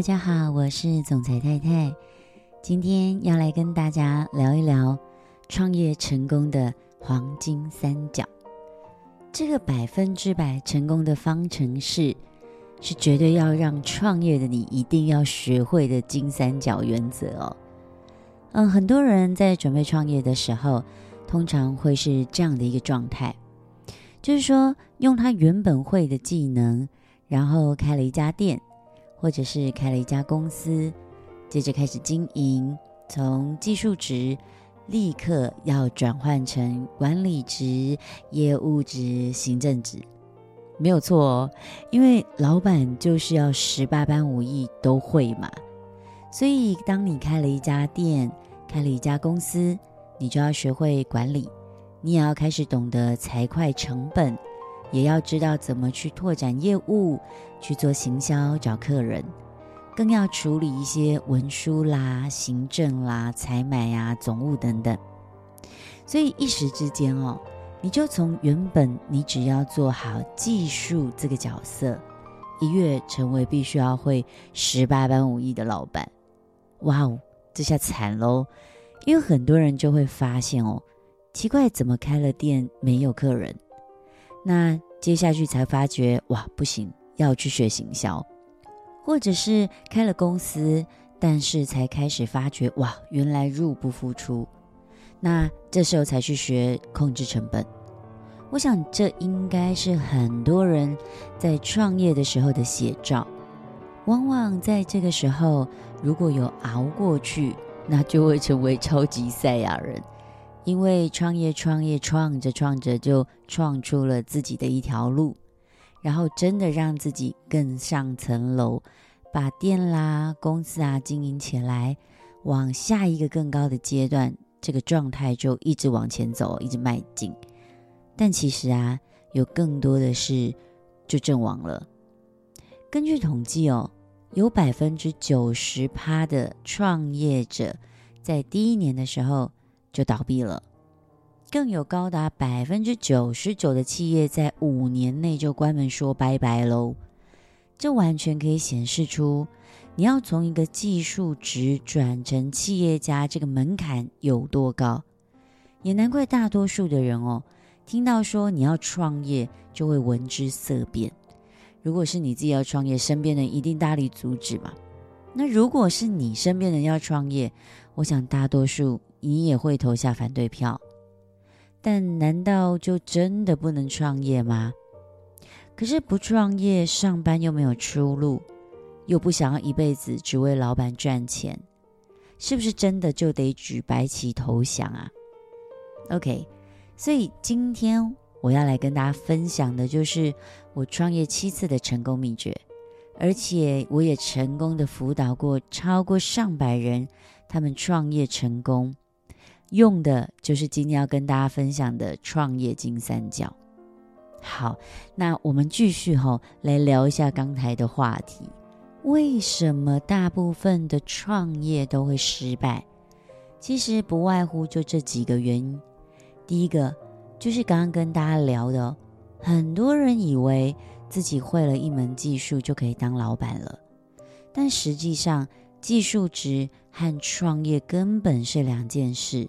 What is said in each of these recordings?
大家好，我是总裁太太。今天要来跟大家聊一聊创业成功的黄金三角。这个百分之百成功的方程式，是绝对要让创业的你一定要学会的金三角原则哦。嗯，很多人在准备创业的时候，通常会是这样的一个状态，就是说用他原本会的技能，然后开了一家店。或者是开了一家公司，接着开始经营，从技术职立刻要转换成管理职、业务职、行政职，没有错哦，因为老板就是要十八般武艺都会嘛。所以，当你开了一家店，开了一家公司，你就要学会管理，你也要开始懂得财会成本。也要知道怎么去拓展业务，去做行销，找客人，更要处理一些文书啦、行政啦、采买啊、总务等等。所以一时之间哦，你就从原本你只要做好技术这个角色，一跃成为必须要会十八般武艺的老板。哇哦，这下惨喽！因为很多人就会发现哦，奇怪，怎么开了店没有客人？那接下去才发觉，哇，不行，要去学行销，或者是开了公司，但是才开始发觉，哇，原来入不敷出。那这时候才去学控制成本。我想这应该是很多人在创业的时候的写照。往往在这个时候，如果有熬过去，那就会成为超级赛亚人。因为创业，创业，创着创着就创出了自己的一条路，然后真的让自己更上层楼，把店啦、公司啊经营起来，往下一个更高的阶段，这个状态就一直往前走，一直迈进。但其实啊，有更多的事就阵亡了。根据统计哦，有百分之九十趴的创业者在第一年的时候。就倒闭了，更有高达百分之九十九的企业在五年内就关门说拜拜喽。这完全可以显示出，你要从一个技术职转成企业家，这个门槛有多高。也难怪大多数的人哦，听到说你要创业，就会闻之色变。如果是你自己要创业，身边人一定大力阻止嘛。那如果是你身边人要创业，我想大多数。你也会投下反对票，但难道就真的不能创业吗？可是不创业，上班又没有出路，又不想要一辈子只为老板赚钱，是不是真的就得举白旗投降啊？OK，所以今天我要来跟大家分享的就是我创业七次的成功秘诀，而且我也成功的辅导过超过上百人，他们创业成功。用的就是今天要跟大家分享的创业金三角。好，那我们继续哈、哦、来聊一下刚才的话题。为什么大部分的创业都会失败？其实不外乎就这几个原因。第一个就是刚刚跟大家聊的，很多人以为自己会了一门技术就可以当老板了，但实际上技术值和创业根本是两件事。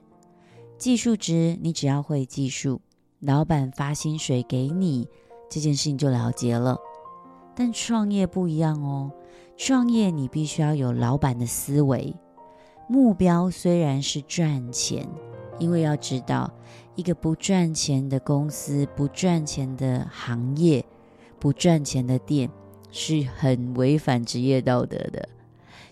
技术值，你只要会技术，老板发薪水给你，这件事情就了结了。但创业不一样哦，创业你必须要有老板的思维，目标虽然是赚钱，因为要知道，一个不赚钱的公司、不赚钱的行业、不赚钱的店，是很违反职业道德的。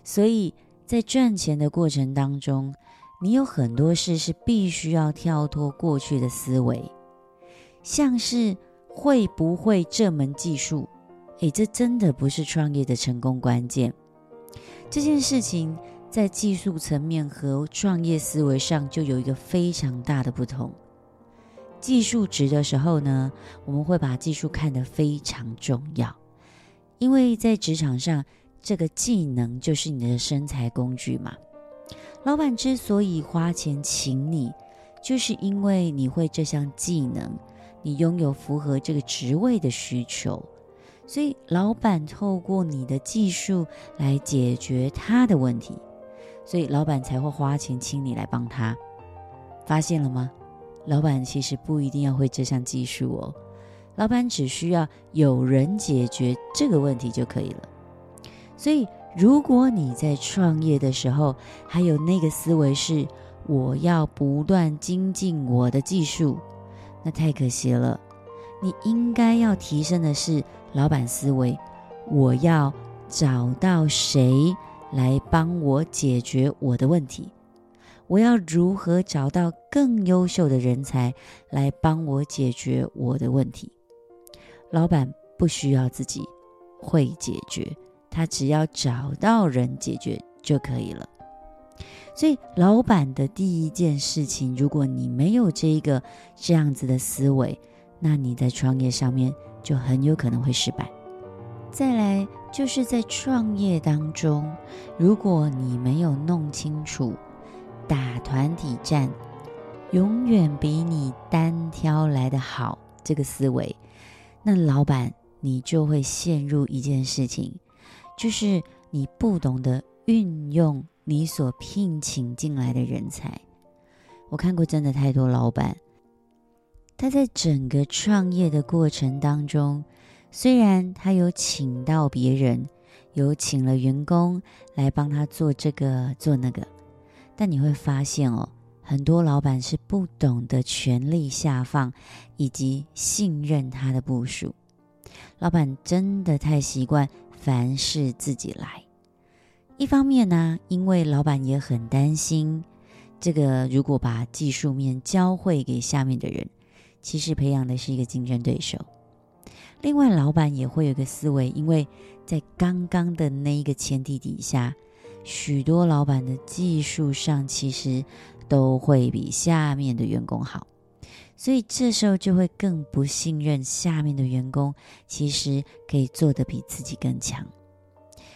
所以在赚钱的过程当中，你有很多事是必须要跳脱过去的思维，像是会不会这门技术？诶，这真的不是创业的成功关键。这件事情在技术层面和创业思维上就有一个非常大的不同。技术职的时候呢，我们会把技术看得非常重要，因为在职场上，这个技能就是你的生财工具嘛。老板之所以花钱请你，就是因为你会这项技能，你拥有符合这个职位的需求，所以老板透过你的技术来解决他的问题，所以老板才会花钱请你来帮他。发现了吗？老板其实不一定要会这项技术哦，老板只需要有人解决这个问题就可以了。所以，如果你在创业的时候还有那个思维是我要不断精进我的技术，那太可惜了。你应该要提升的是老板思维，我要找到谁来帮我解决我的问题。我要如何找到更优秀的人才来帮我解决我的问题？老板不需要自己会解决，他只要找到人解决就可以了。所以，老板的第一件事情，如果你没有这一个这样子的思维，那你在创业上面就很有可能会失败。再来，就是在创业当中，如果你没有弄清楚。打团体战永远比你单挑来的好，这个思维，那老板你就会陷入一件事情，就是你不懂得运用你所聘请进来的人才。我看过真的太多老板，他在整个创业的过程当中，虽然他有请到别人，有请了员工来帮他做这个做那个。但你会发现哦，很多老板是不懂得权力下放，以及信任他的部署。老板真的太习惯凡事自己来。一方面呢，因为老板也很担心，这个如果把技术面教会给下面的人，其实培养的是一个竞争对手。另外，老板也会有个思维，因为在刚刚的那一个前提底下。许多老板的技术上其实都会比下面的员工好，所以这时候就会更不信任下面的员工，其实可以做得比自己更强。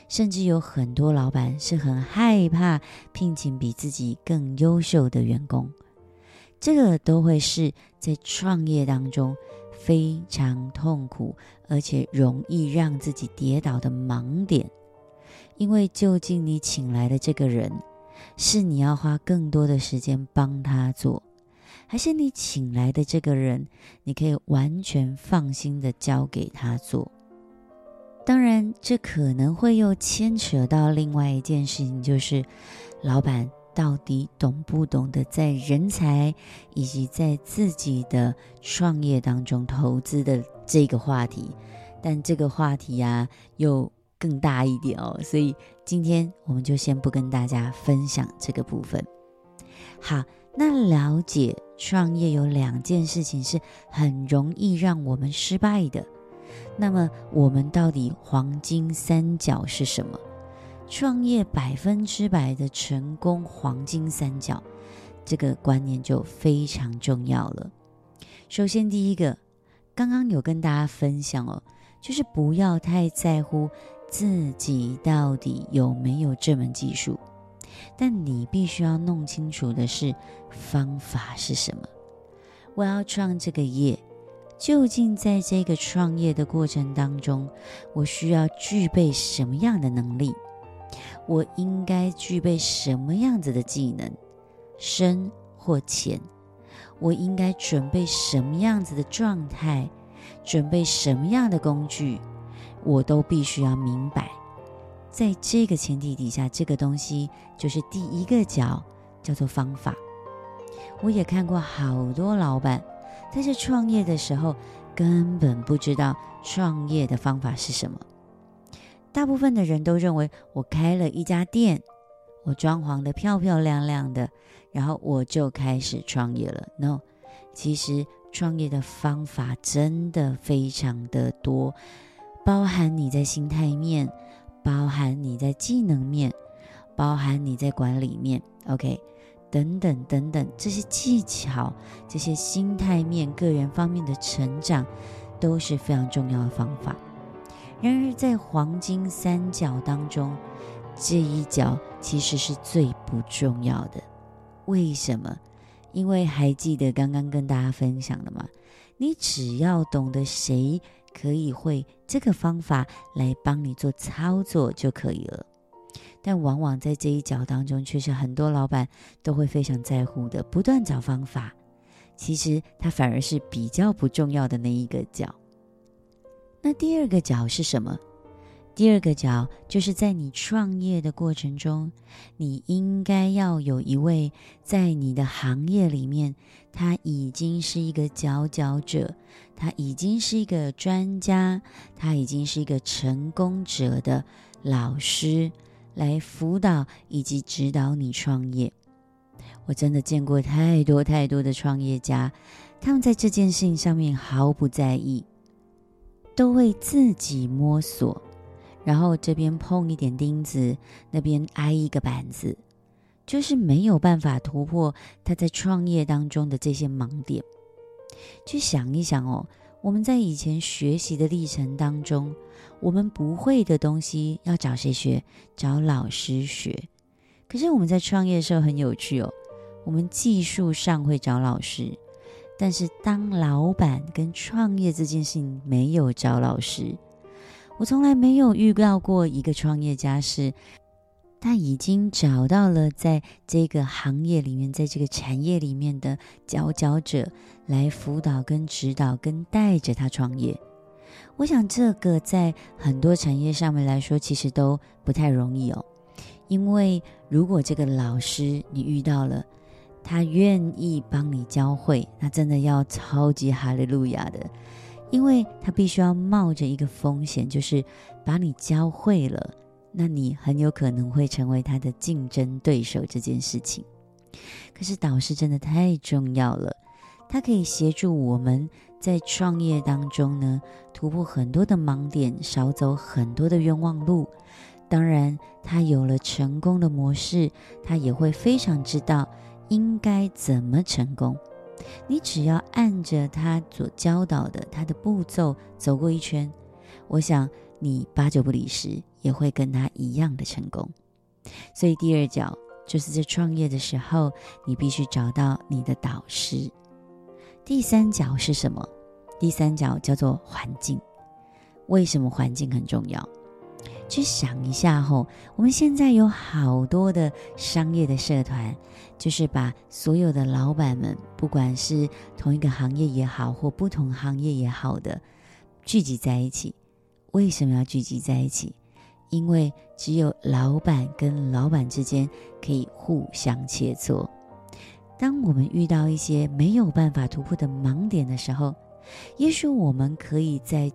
甚至有很多老板是很害怕聘请比自己更优秀的员工，这个都会是在创业当中非常痛苦，而且容易让自己跌倒的盲点。因为究竟你请来的这个人，是你要花更多的时间帮他做，还是你请来的这个人，你可以完全放心的交给他做？当然，这可能会又牵扯到另外一件事情，就是老板到底懂不懂得在人才以及在自己的创业当中投资的这个话题。但这个话题啊，又更大一点哦，所以今天我们就先不跟大家分享这个部分。好，那了解创业有两件事情是很容易让我们失败的。那么我们到底黄金三角是什么？创业百分之百的成功黄金三角，这个观念就非常重要了。首先，第一个，刚刚有跟大家分享哦，就是不要太在乎。自己到底有没有这门技术？但你必须要弄清楚的是方法是什么。我要创这个业，究竟在这个创业的过程当中，我需要具备什么样的能力？我应该具备什么样子的技能？深或浅？我应该准备什么样子的状态？准备什么样的工具？我都必须要明白，在这个前提底下，这个东西就是第一个角，叫做方法。我也看过好多老板，在这创业的时候根本不知道创业的方法是什么。大部分的人都认为，我开了一家店，我装潢得漂漂亮亮的，然后我就开始创业了。No，其实创业的方法真的非常的多。包含你在心态面，包含你在技能面，包含你在管理面，OK，等等等等，这些技巧、这些心态面、个人方面的成长，都是非常重要的方法。然而，在黄金三角当中，这一角其实是最不重要的。为什么？因为还记得刚刚跟大家分享的吗？你只要懂得谁可以会这个方法来帮你做操作就可以了。但往往在这一角当中，却是很多老板都会非常在乎的，不断找方法。其实它反而是比较不重要的那一个角。那第二个角是什么？第二个角就是在你创业的过程中，你应该要有一位在你的行业里面，他已经是一个佼佼者，他已经是一个专家，他已经是一个成功者的老师，来辅导以及指导你创业。我真的见过太多太多的创业家，他们在这件事情上面毫不在意，都会自己摸索。然后这边碰一点钉子，那边挨一个板子，就是没有办法突破他在创业当中的这些盲点。去想一想哦，我们在以前学习的历程当中，我们不会的东西要找谁学？找老师学。可是我们在创业的时候很有趣哦，我们技术上会找老师，但是当老板跟创业这件事情没有找老师。我从来没有遇到过一个创业家是，他已经找到了在这个行业里面，在这个产业里面的佼佼者来辅导、跟指导、跟带着他创业。我想这个在很多产业上面来说，其实都不太容易哦。因为如果这个老师你遇到了，他愿意帮你教会，那真的要超级哈利路亚的。因为他必须要冒着一个风险，就是把你教会了，那你很有可能会成为他的竞争对手这件事情。可是导师真的太重要了，他可以协助我们在创业当中呢，突破很多的盲点，少走很多的冤枉路。当然，他有了成功的模式，他也会非常知道应该怎么成功。你只要按着他所教导的他的步骤走过一圈，我想你八九不离十也会跟他一样的成功。所以第二角就是在创业的时候，你必须找到你的导师。第三角是什么？第三角叫做环境。为什么环境很重要？去想一下吼，我们现在有好多的商业的社团，就是把所有的老板们，不管是同一个行业也好，或不同行业也好的，聚集在一起。为什么要聚集在一起？因为只有老板跟老板之间可以互相切磋。当我们遇到一些没有办法突破的盲点的时候，也许我们可以在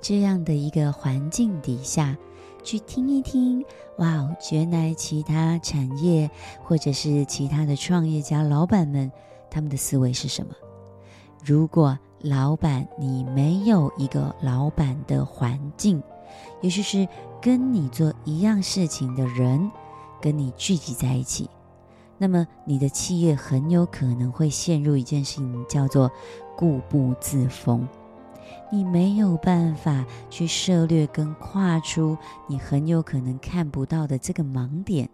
这样的一个环境底下。去听一听，哇哦！原来其他产业或者是其他的创业家老板们，他们的思维是什么？如果老板你没有一个老板的环境，也就是跟你做一样事情的人跟你聚集在一起，那么你的企业很有可能会陷入一件事情，叫做固步自封。你没有办法去涉略跟跨出你很有可能看不到的这个盲点，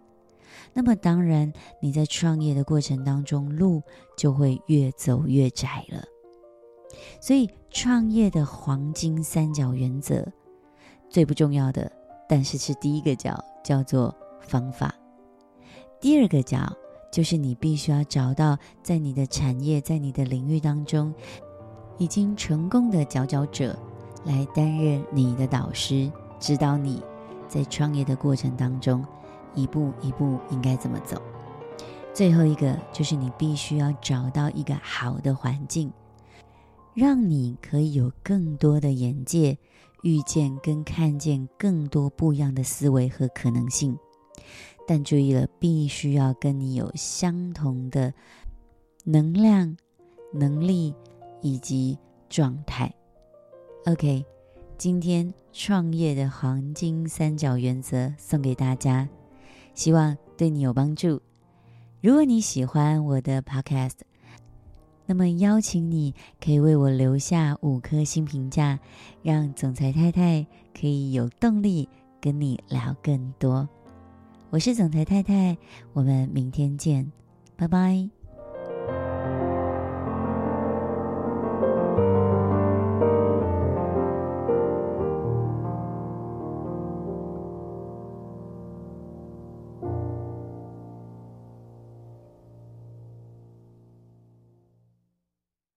那么当然你在创业的过程当中，路就会越走越窄了。所以创业的黄金三角原则最不重要的，但是是第一个角，叫做方法。第二个角就是你必须要找到在你的产业，在你的领域当中。已经成功的佼佼者来担任你的导师，指导你在创业的过程当中一步一步应该怎么走。最后一个就是你必须要找到一个好的环境，让你可以有更多的眼界，遇见跟看见更多不一样的思维和可能性。但注意了，必须要跟你有相同的能量、能力。以及状态，OK，今天创业的黄金三角原则送给大家，希望对你有帮助。如果你喜欢我的 Podcast，那么邀请你可以为我留下五颗星评价，让总裁太太可以有动力跟你聊更多。我是总裁太太，我们明天见，拜拜。